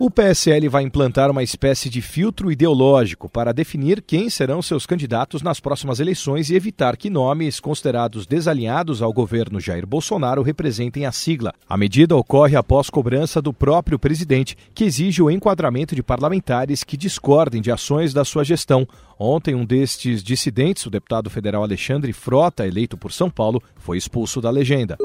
O PSL vai implantar uma espécie de filtro ideológico para definir quem serão seus candidatos nas próximas eleições e evitar que nomes considerados desalinhados ao governo Jair Bolsonaro representem a sigla. A medida ocorre após cobrança do próprio presidente, que exige o enquadramento de parlamentares que discordem de ações da sua gestão. Ontem, um destes dissidentes, o deputado federal Alexandre Frota, eleito por São Paulo, foi expulso da legenda.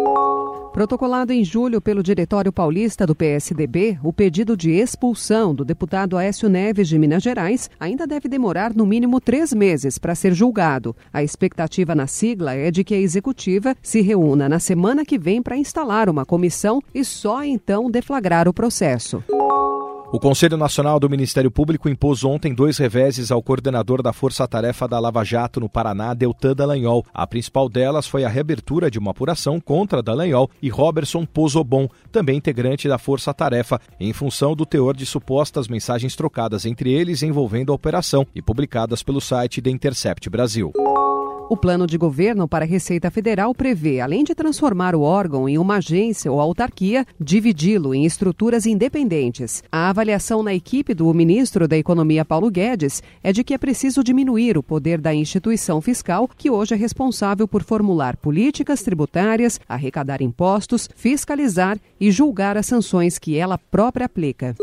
Protocolado em julho pelo Diretório Paulista do PSDB, o pedido de expulsão do deputado Aécio Neves de Minas Gerais ainda deve demorar no mínimo três meses para ser julgado. A expectativa na sigla é de que a executiva se reúna na semana que vem para instalar uma comissão e só então deflagrar o processo. O Conselho Nacional do Ministério Público impôs ontem dois reveses ao coordenador da Força Tarefa da Lava Jato no Paraná, Deltan Dallagnol. A principal delas foi a reabertura de uma apuração contra Dallagnol e Robertson Pozobon, também integrante da Força Tarefa, em função do teor de supostas mensagens trocadas entre eles envolvendo a operação e publicadas pelo site The Intercept Brasil. O plano de governo para a Receita Federal prevê, além de transformar o órgão em uma agência ou autarquia, dividi-lo em estruturas independentes. A avaliação na equipe do ministro da Economia Paulo Guedes é de que é preciso diminuir o poder da instituição fiscal, que hoje é responsável por formular políticas tributárias, arrecadar impostos, fiscalizar e julgar as sanções que ela própria aplica.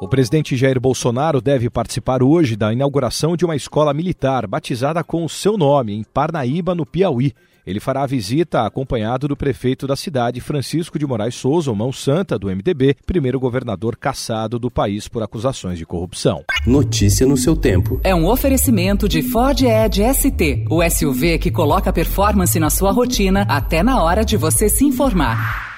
O presidente Jair Bolsonaro deve participar hoje da inauguração de uma escola militar batizada com o seu nome, em Parnaíba, no Piauí. Ele fará a visita acompanhado do prefeito da cidade, Francisco de Moraes Souza, mão santa do MDB, primeiro governador caçado do país por acusações de corrupção. Notícia no seu tempo. É um oferecimento de Ford Edge ST, o SUV que coloca performance na sua rotina até na hora de você se informar.